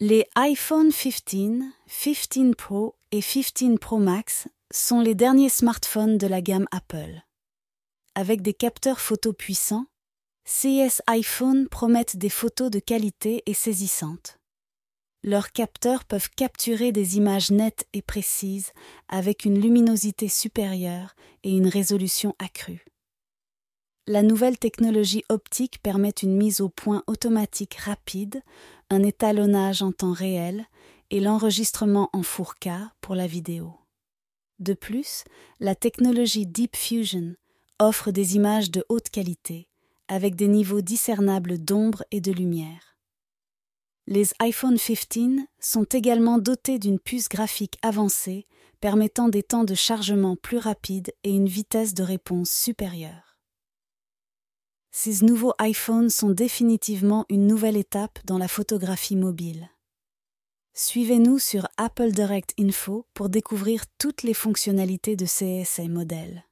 Les iPhone 15, 15 Pro et 15 Pro Max sont les derniers smartphones de la gamme Apple. Avec des capteurs photo puissants, CS iPhone promettent des photos de qualité et saisissantes. Leurs capteurs peuvent capturer des images nettes et précises avec une luminosité supérieure et une résolution accrue. La nouvelle technologie optique permet une mise au point automatique rapide, un étalonnage en temps réel et l'enregistrement en 4K pour la vidéo. De plus, la technologie Deep Fusion offre des images de haute qualité, avec des niveaux discernables d'ombre et de lumière. Les iPhone 15 sont également dotés d'une puce graphique avancée permettant des temps de chargement plus rapides et une vitesse de réponse supérieure. Ces nouveaux iPhones sont définitivement une nouvelle étape dans la photographie mobile. Suivez-nous sur Apple Direct Info pour découvrir toutes les fonctionnalités de ces modèles.